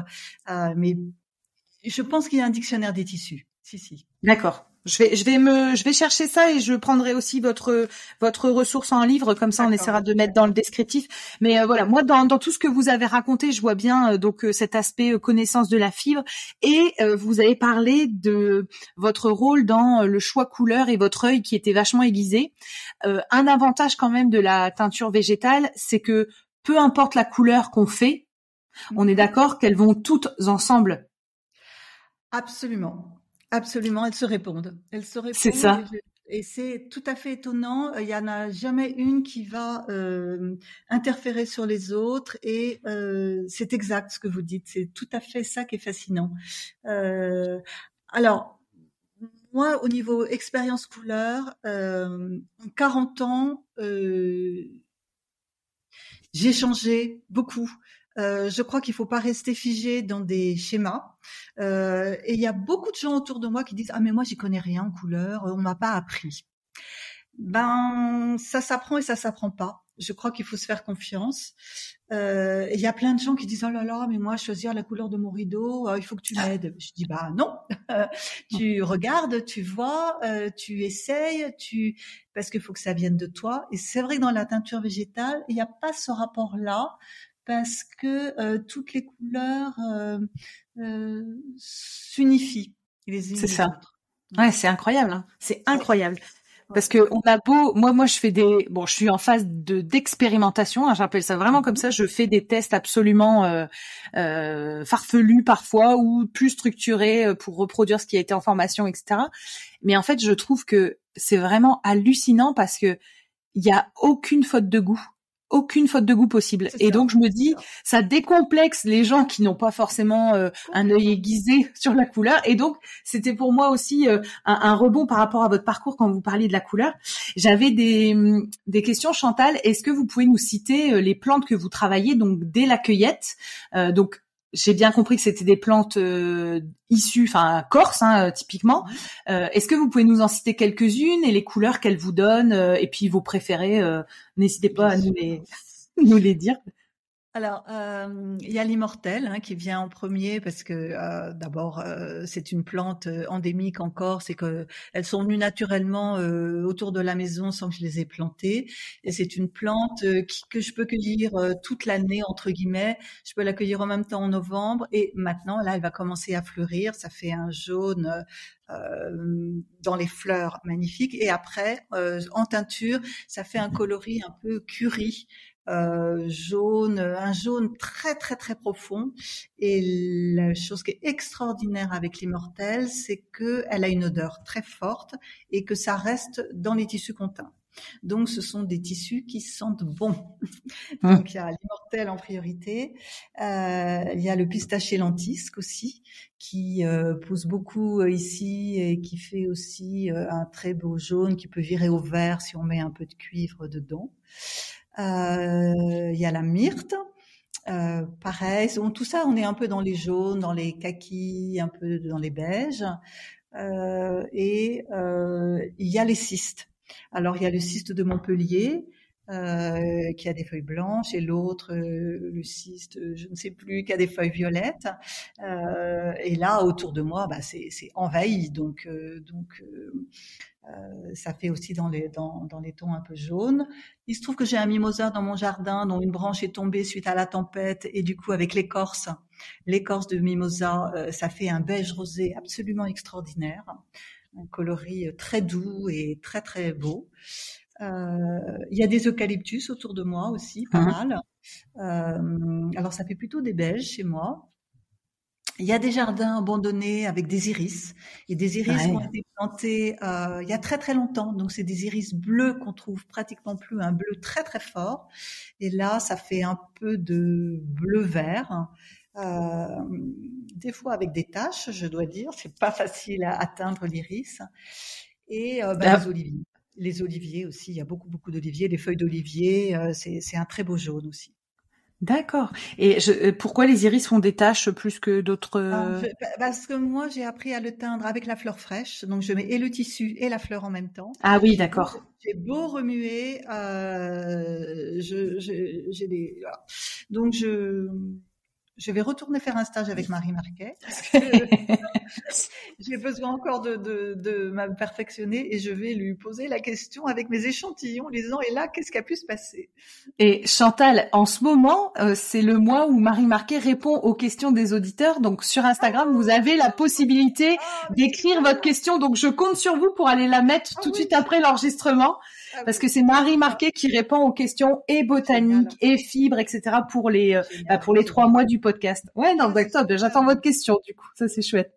mais je pense qu'il y a un dictionnaire des tissus. Si, si. D'accord. Je vais, je vais me, je vais chercher ça et je prendrai aussi votre votre ressource en livre comme ça on essaiera de mettre dans le descriptif. Mais euh, voilà, moi dans, dans tout ce que vous avez raconté, je vois bien euh, donc euh, cet aspect connaissance de la fibre et vous avez parlé de votre rôle dans le choix couleur et votre œil qui était vachement aiguisé. un avantage quand même de la teinture végétale, c'est que peu importe la couleur qu'on fait, on est mhm. d'accord qu'elles vont toutes ensemble. Absolument. Absolument, elles se répondent. Elles se répondent. C'est ça. Et, c'est tout à fait étonnant. Il y en a jamais une qui va euh, interférer sur les autres. Et euh, c'est exact ce que vous dites. C'est tout à fait ça qui est fascinant. Euh, alors, moi, au niveau expérience couleur, euh, en 40 ans, euh, j'ai changé beaucoup. Euh, je crois qu'il faut pas rester figé dans des schémas. Euh, et il y a beaucoup de gens autour de moi qui disent ah mais moi j'y connais rien en couleur, on m'a pas appris. Ben ça s'apprend et ça s'apprend pas. Je crois qu'il faut se faire confiance. Euh, il y a plein de gens qui disent oh là là mais moi choisir la couleur de mon rideau, euh, il faut que tu m'aides. Je dis bah non, tu regardes, tu vois, euh, tu essayes, tu parce qu'il faut que ça vienne de toi. Et c'est vrai que dans la teinture végétale il n'y a pas ce rapport là parce que euh, toutes les couleurs euh, euh, s'unifient C'est ça. Ouais, c'est incroyable. Hein. C'est incroyable. Parce que on a beau, moi, moi, je fais des, bon, je suis en phase de d'expérimentation. Hein, J'appelle ça vraiment comme ça. Je fais des tests absolument euh, farfelus parfois ou plus structurés pour reproduire ce qui a été en formation, etc. Mais en fait, je trouve que c'est vraiment hallucinant parce que il y a aucune faute de goût aucune faute de goût possible. Et donc je me dis, ça décomplexe les gens qui n'ont pas forcément euh, un œil aiguisé sur la couleur. Et donc c'était pour moi aussi euh, un, rebond par rapport à votre parcours quand vous parliez de la couleur. J'avais des, hum, des questions, Chantal. Est-ce que vous pouvez nous citer euh, les plantes que vous travaillez donc dès la cueillette Donc j'ai bien compris que c'était des plantes euh, issues, enfin corse hein, typiquement. Euh, Est-ce que vous pouvez nous en citer quelques-unes et les couleurs qu'elles vous donnent euh, et puis vos préférés euh, N'hésitez pas à nous les, nous les dire. Alors, euh, il y a l'immortel hein, qui vient en premier parce que euh, d'abord euh, c'est une plante euh, endémique en Corse et que elles sont venues naturellement euh, autour de la maison sans que je les ai plantées. Et c'est une plante qui, que je peux cueillir toute l'année entre guillemets. Je peux la cueillir en même temps en novembre et maintenant là elle va commencer à fleurir. Ça fait un jaune dans les fleurs magnifiques et après en teinture ça fait un coloris un peu curry euh, jaune, un jaune très très très profond. Et la chose qui est extraordinaire avec l'immortel, c'est que elle a une odeur très forte et que ça reste dans les tissus qu'on teint. Donc, ce sont des tissus qui sentent bon. Mmh. Donc, il y a l'immortel en priorité. Euh, il y a le pistachier lentisque aussi, qui euh, pousse beaucoup ici et qui fait aussi un très beau jaune qui peut virer au vert si on met un peu de cuivre dedans. Il y a la myrte. pareil, tout ça, on est un peu dans les jaunes, dans les kakis, un peu dans les beiges. et il y a les cystes. Alors il y a le cyste de Montpellier, euh, qui a des feuilles blanches, et l'autre, euh, le cyste, je ne sais plus, qui a des feuilles violettes. Euh, et là, autour de moi, bah, c'est envahi, donc, donc ça fait aussi dans les, dans, dans, les tons un peu jaunes. Il se trouve que j'ai un mimosa dans mon jardin dont une branche est tombée suite à la tempête, et du coup, avec l'écorce, l'écorce de mimosa, ça fait un beige rosé absolument extraordinaire un coloris très doux et très très beau. Euh, il y a des eucalyptus autour de moi aussi, pas mmh. mal. Euh, alors ça fait plutôt des beiges chez moi. Il y a des jardins abandonnés avec des iris. Et des iris ont été plantés euh, il y a très très longtemps. Donc c'est des iris bleus qu'on trouve pratiquement plus, un bleu très très fort. Et là, ça fait un peu de bleu vert. Euh, des fois avec des taches, je dois dire. C'est pas facile à atteindre l'iris. Et euh, bah, les oliviers les oliviers aussi. Il y a beaucoup, beaucoup d'oliviers. Les feuilles d'olivier, c'est un très beau jaune aussi. D'accord. Et je, euh, pourquoi les iris font des taches plus que d'autres ah, euh? Parce que moi, j'ai appris à le teindre avec la fleur fraîche. Donc, je mets et le tissu et la fleur en même temps. Ah oui, d'accord. J'ai beau remuer, euh, j'ai des... Donc, je je vais retourner faire un stage avec Marie Marquet j'ai besoin encore de, de, de me perfectionner et je vais lui poser la question avec mes échantillons, les disant et là qu'est-ce qui a pu se passer? Et Chantal, en ce moment, euh, c'est le mois où Marie Marquet répond aux questions des auditeurs. Donc sur Instagram, vous avez la possibilité ah, d'écrire votre question. Donc je compte sur vous pour aller la mettre ah tout de suite après l'enregistrement. Ah parce que c'est Marie Marquet qui répond aux questions et botaniques et fibres, etc. pour les euh, bah, pour les trois mois du podcast. Ouais, non, top. J'attends votre question du coup. Ça c'est chouette.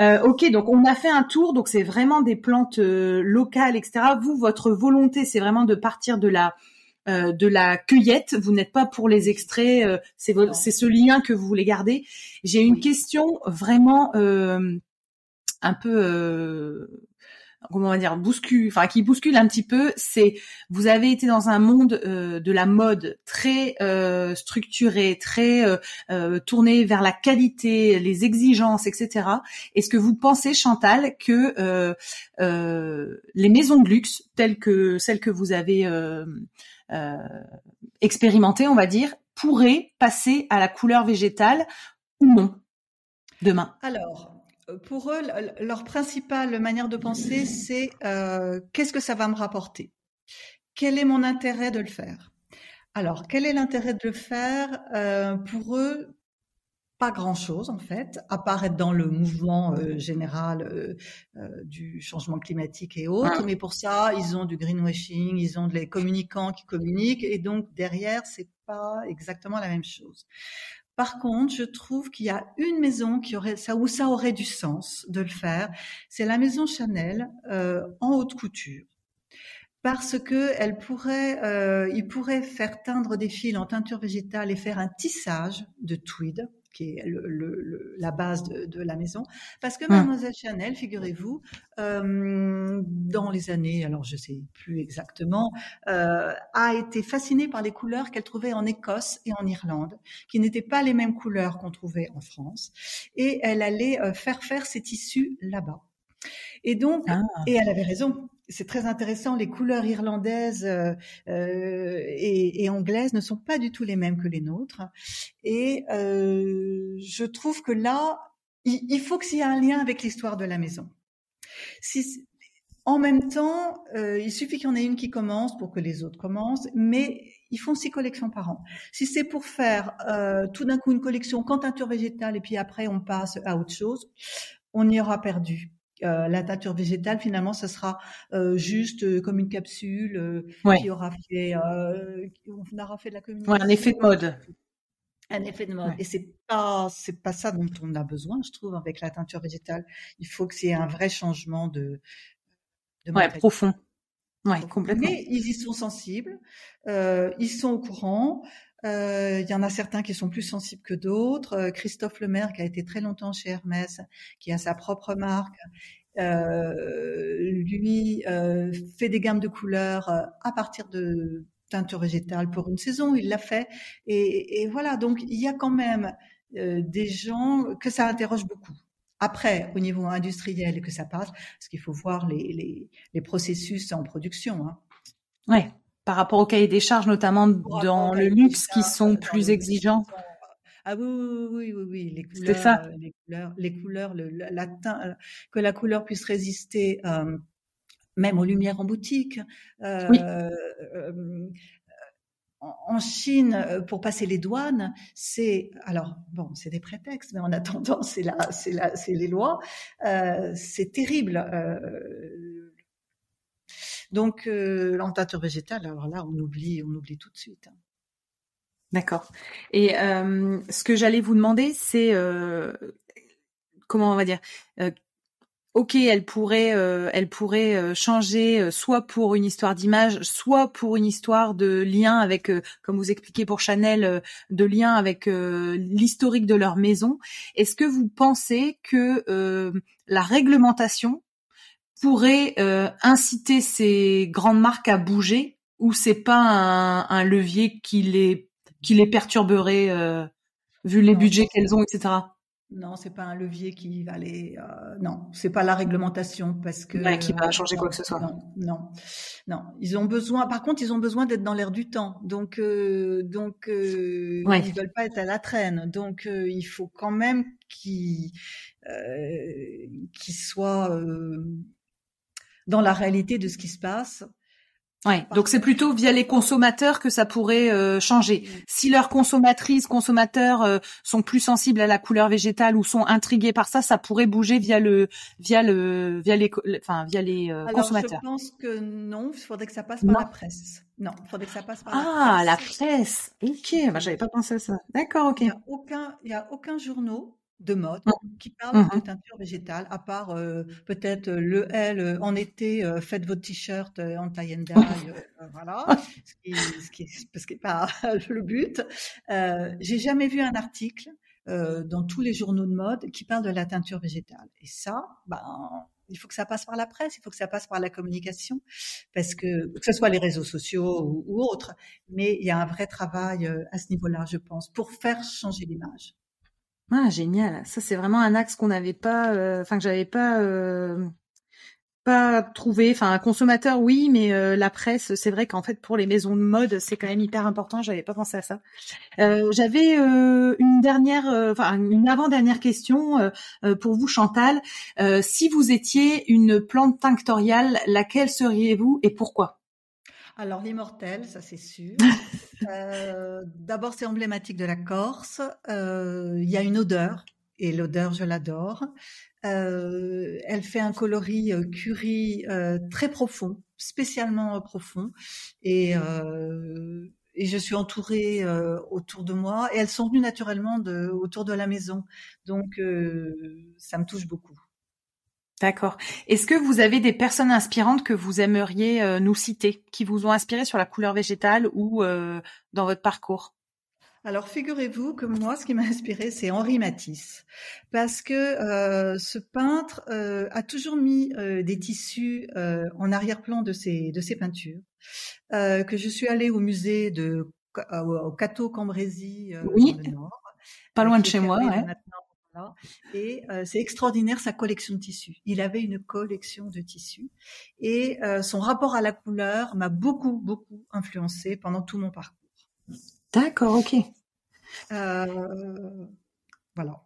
Euh, ok, donc on a fait un tour. Donc c'est vraiment des plantes euh, locales, etc. Vous, votre volonté, c'est vraiment de partir de la euh, de la cueillette. Vous n'êtes pas pour les extraits. Euh, c'est c'est ce lien que vous voulez garder. J'ai une question vraiment un peu comment on va dire bouscule enfin qui bouscule un petit peu c'est vous avez été dans un monde euh, de la mode très euh, structuré très euh, euh, tourné vers la qualité les exigences etc est-ce que vous pensez Chantal que les maisons de luxe telles que celles que vous avez expérimentées on va dire pourraient passer à la couleur végétale ou non demain? Alors pour eux, leur principale manière de penser, c'est euh, qu'est-ce que ça va me rapporter? Quel est mon intérêt de le faire? Alors, quel est l'intérêt de le faire? Euh, Pour eux, pas grand-chose en fait, à part être dans le mouvement euh, général du changement climatique et autres. Mais pour ça, ils ont du greenwashing, ils ont des communicants qui communiquent, et donc derrière, c'est pas exactement la même chose. Par contre, je trouve qu'il y a une maison qui aurait où ça aurait du sens de le faire, c'est la maison Chanel euh, en haute couture. Parce que elle pourrait, euh, il pourrait faire teindre des fils en teinture végétale et faire un tissage de tweed qui est le, la base de, la maison. Parce que hum. Mademoiselle Chanel, figurez-vous, euh, dans les années, alors je sais plus exactement, euh, a été fascinée par les couleurs qu'elle trouvait en Écosse et en Irlande, qui n'étaient pas les mêmes couleurs qu'on trouvait en France. Et elle allait euh, faire faire ses tissus là-bas. Et donc, ah. et elle avait raison. C'est très intéressant. Les couleurs irlandaises euh, euh, et, et, anglaises ne sont pas du tout les mêmes que les nôtres. Et euh, je trouve que là, il, il faut qu'il y ait un lien avec l'histoire de la maison. Si, en même temps, euh, il suffit qu'il y en ait une qui commence pour que les autres commencent, mais ils font six collections par an. Si c'est pour faire euh, tout d'un coup une collection quand teinture végétale et puis après on passe à autre chose, on y aura perdu. Euh, la teinture végétale, finalement, ce sera euh, juste euh, comme une capsule qui aura fait, on aura fait de la communication. un effet de mode. Un effet de mode. Et c'est pas, c'est pas ça dont on a besoin, je trouve, avec la teinture végétale. Il faut que c'est un vrai changement de, de profond. Ouais, complètement. Mais ils y sont sensibles, ils sont au courant. Euh, il y en a certains qui sont plus sensibles que d'autres. Euh, Christophe Lemaire, qui a été très longtemps chez Hermès, qui a sa propre marque, euh, lui fait des gammes de couleurs à partir de teinture végétale pour une saison, il l'a fait. Et, voilà, donc il y a quand même euh, des gens que ça interroge beaucoup. Après, au niveau industriel et que ça passe, parce qu'il faut voir les, les, processus en production. Hein. Ouais, par rapport au cahier des charges, notamment dans le luxe, qui sont plus exigeants. Ah oui, oui, oui, oui, les couleurs, ça. Euh, les couleurs, les couleurs, le, la, que la couleur puisse résister euh, même aux lumières en boutique. Euh, euh, en Chine, pour passer les douanes, c'est alors bon, c'est des prétextes, mais en attendant, c'est là, c'est là, c'est les lois. Euh, c'est terrible. Euh, donc, euh, végétale, alors là, on oublie, on oublie tout de suite. Hein. D'accord. Et euh, ce que j'allais vous demander, c'est euh, comment on va dire ok, elle pourrait, euh, elle pourrait euh, changer euh, soit pour une histoire d'image, soit pour une histoire de lien avec, comme vous expliquez pour Chanel, de lien avec l'historique de leur maison. Est-ce que vous pensez que la réglementation pourrait inciter ces grandes marques à bouger, ou c'est pas un, un, levier qui les, qui les perturberait vu les budgets qu'elles ont, etc. Non, c'est pas un levier qui va aller. Euh, non, c'est pas la réglementation parce que. Ouais, qui va changer quoi que ce soit. Non, non, non. Ils ont besoin. Par contre, ils ont besoin d'être dans l'air du temps. Donc, euh, donc, euh, ils veulent pas être à la traîne. Donc, euh, il faut quand même qu'ils, euh, qu'ils soient euh, dans la réalité de ce qui se passe Ouais, donc c'est plutôt via les consommateurs que ça pourrait euh, changer. Si leurs consommatrices, consommateurs euh, sont plus sensibles à la couleur végétale ou sont intrigués par ça, ça pourrait bouger via le via le via les enfin via les euh, Alors, consommateurs. Je pense que non, il faudrait que ça passe par la presse. Non, il faudrait que ça passe par ah, la presse. Ah, la presse. OK, bah, j'avais pas pensé à ça. D'accord, OK. Il y a aucun il y a aucun journaux de mode mmh. qui parle de mmh teinture végétale, à part euh, peut-être euh, le L euh, en été, faites votre t-shirt en tie and dye, voilà, ce qui, ce qui, parce que pas le but. J'ai jamais vu un article dans tous les journaux de mode qui parle de la teinture végétale. Et ça, ben, il faut que ça passe par la presse, il faut que ça passe par la communication, parce que que ce soit les réseaux sociaux ou, ou autres, mais il y a un vrai travail à ce niveau-là, je pense, pour faire changer l'image. Ah génial, ça c'est vraiment un axe qu'on n'avait pas, euh, enfin que j'avais pas euh, pas trouvé. Enfin un consommateur oui, mais euh, la presse, c'est vrai qu'en fait pour les maisons de mode c'est quand même hyper important. J'avais pas pensé à ça. j'avais une dernière, enfin une avant-dernière question pour vous Chantal. si vous étiez une plante tinctoriale, laquelle seriez-vous et pourquoi? Alors l'immortel, ça c'est sûr. Euh, d'abord c'est emblématique de la Corse. Euh, il y a une odeur et l'odeur je l'adore. Euh, elle fait un coloris curry très profond, spécialement profond et et je suis entourée autour de moi et elles sont venues naturellement de, autour de la maison. Donc ça me touche beaucoup. D'accord. Est-ce que vous avez des personnes inspirantes que vous aimeriez euh, nous citer, qui vous ont inspiré sur la couleur végétale ou euh, dans votre parcours? Alors figurez-vous que moi, ce qui m'a inspiré, c'est Henri Matisse, parce que euh, ce peintre a toujours mis des tissus en arrière-plan de ses de ses peintures. que je suis allée au musée de au Cateau Cambrésis oui, pas loin de chez moi. Ouais. Et euh, c'est extraordinaire sa collection de tissus. Il avait une collection de tissus et euh, son rapport à la couleur m'a beaucoup beaucoup influencé pendant tout mon parcours. D'accord, ok. Euh, voilà.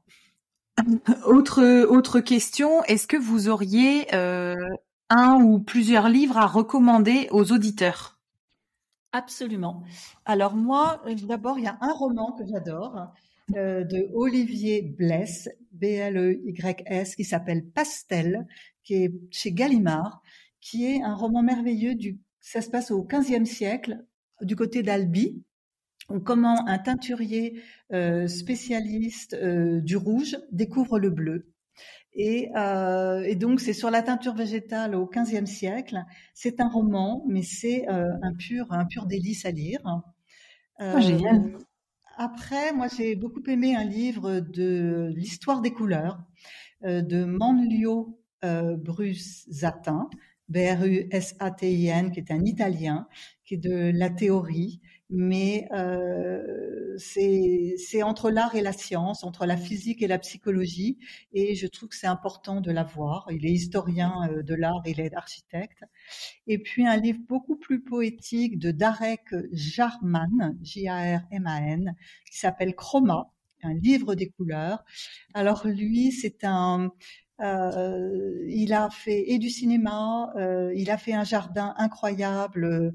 Autre autre question, est-ce que vous auriez un ou plusieurs livres à recommander aux auditeurs? Absolument. Alors moi, d'abord, il y a un roman que j'adore euh, de Olivier Bless, B-L-E-Y-S, qui s'appelle Pastel, qui est chez Gallimard, qui est un roman merveilleux du, ça se passe au XVe siècle, du côté d'Albi, comment un teinturier euh, spécialiste euh, du rouge découvre le bleu. Et, et donc c'est sur la teinture végétale au XVe siècle. C'est un roman, mais c'est un pur un pur délice à lire. Oh, génial. Après, moi, j'ai beaucoup aimé un livre de l'histoire des couleurs euh, de Manlio euh, Bruce. B-R-U-S-A-T-I-N, qui est un Italien, qui est de la théorie, mais euh, c'est entre l'art et la science, entre la physique et la psychologie, et je trouve que c'est important de l'avoir. Il est historien euh, de l'art, il est architecte. Et puis un livre beaucoup plus poétique de Darek Jarman, J-A-R-M-A-N, qui s'appelle Chroma, un livre des couleurs. Alors lui, c'est un euh, il a fait et du cinéma, euh, il a fait un jardin incroyable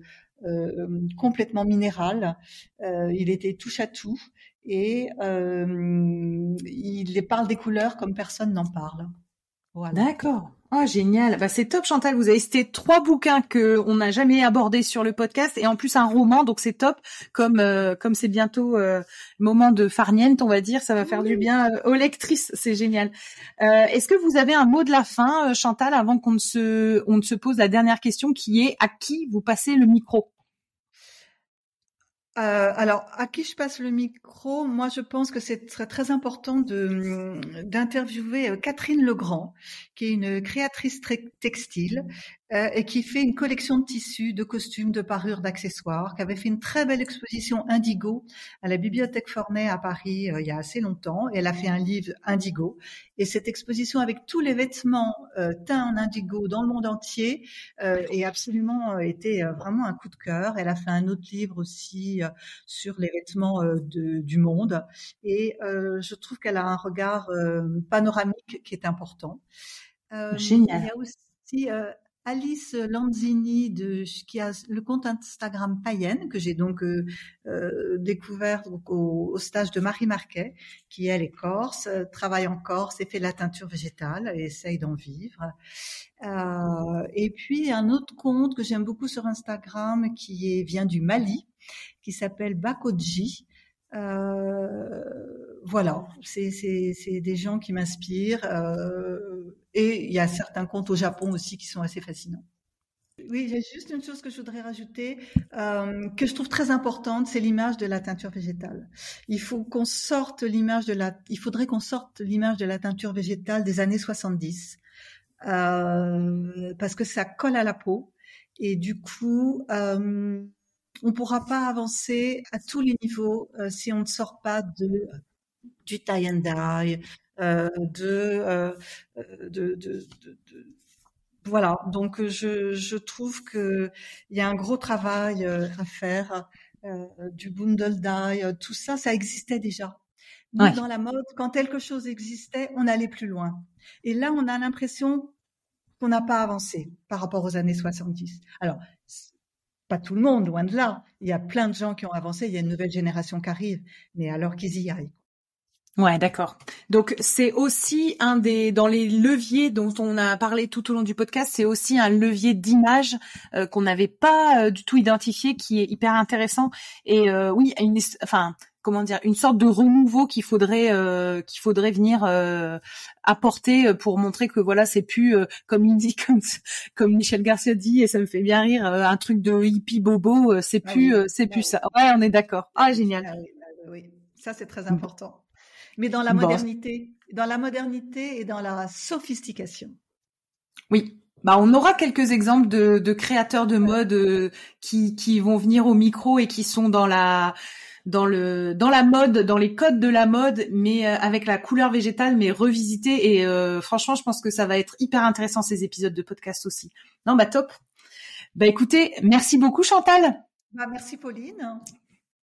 complètement minéral. Euh, il était touche à tout et euh, il parle des couleurs comme personne n'en parle. Voilà. D'accord. Oh, génial. Bah, c'est top, Chantal. Vous avez cité trois bouquins que on n'a jamais abordés sur le podcast et en plus un roman, donc c'est top. Comme euh, comme c'est bientôt euh, moment de farniente, on va dire, ça va faire du bien aux lectrices. C'est génial. Euh, Est-ce que vous avez un mot de la fin, Chantal, avant qu'on se on ne se pose la dernière question, qui est à qui vous passez le micro? Euh, alors, à qui je passe le micro Moi, je pense que c'est très, très important de d'interviewer euh, Catherine Legrand, qui est une créatrice textile euh, et qui fait une collection de tissus, de costumes, de parures, d'accessoires, qui avait fait une très belle exposition Indigo à la Bibliothèque Forney à Paris euh, il y a assez longtemps. Et elle a fait un livre Indigo. Et cette exposition avec tous les vêtements euh, teints en indigo dans le monde entier est absolument été vraiment un coup de cœur. Elle a fait un autre livre aussi sur les vêtements de, du monde. Et je trouve qu'elle a un regard panoramique qui est important. Génial. Il y a aussi Alice Lanzini de qui a le compte Instagram Païenne que j'ai donc euh, euh, découvert au, stage de Marie Marquet qui elle est corse, euh, travaille en Corse et fait la teinture végétale et essaye d'en vivre. et puis un autre compte que j'aime beaucoup sur Instagram qui vient du Mali qui s'appelle Bakoji. voilà, c'est des gens qui m'inspirent. Et il y a certains contes au Japon aussi qui sont assez fascinants. Oui, a juste une chose que je voudrais rajouter, euh, que je trouve très importante, c'est l'image de la teinture végétale. Il faut qu'on sorte l'image de la, il faudrait qu'on sorte l'image de la teinture végétale des années 70, euh, parce que ça colle à la peau et du coup, euh, on pourra pas avancer à tous les niveaux euh, si on ne sort pas de du tie and dye, euh, euh, de, de, voilà. Donc je, je trouve que il y a un gros travail euh, à faire. du bundle dye, tout ça, ça existait déjà. Nous, dans la mode, quand quelque chose existait, on allait plus loin. Et là, on a l'impression qu'on n'a pas avancé par rapport aux années 70. Alors, pas tout le monde, loin de là. Il y a plein de gens qui ont avancé, il y a une nouvelle génération qui arrive, mais alors qu'ils y aillent. Ouais, d'accord. Donc c'est aussi un des dans les leviers dont on a parlé tout au long du podcast, c'est aussi un levier d'image euh, qu'on n'avait pas euh, du tout identifié, qui est hyper intéressant. Et euh, oui, une, enfin comment dire, une sorte de renouveau qu'il faudrait qu'il faudrait venir apporter pour montrer que voilà, c'est plus comme il dit comme comme Michel Garcia dit et ça me fait bien rire, un truc de hippie bobo, c'est ah plus c'est plus ça. Ouais, on est d'accord. Ah génial. Ah oui, oui, ça c'est très important mais dans la modernité, dans la modernité et dans la sophistication. Oui. Bah, on aura quelques exemples de, de créateurs de mode euh, qui, qui vont venir au micro et qui sont dans la dans le dans la mode, dans les codes de la mode, mais euh, avec la couleur végétale, mais revisité. Et euh, franchement, je pense que ça va être hyper intéressant ces épisodes de podcast aussi. Non, bah top. Bah écoutez, merci beaucoup Chantal. Bah, merci Pauline.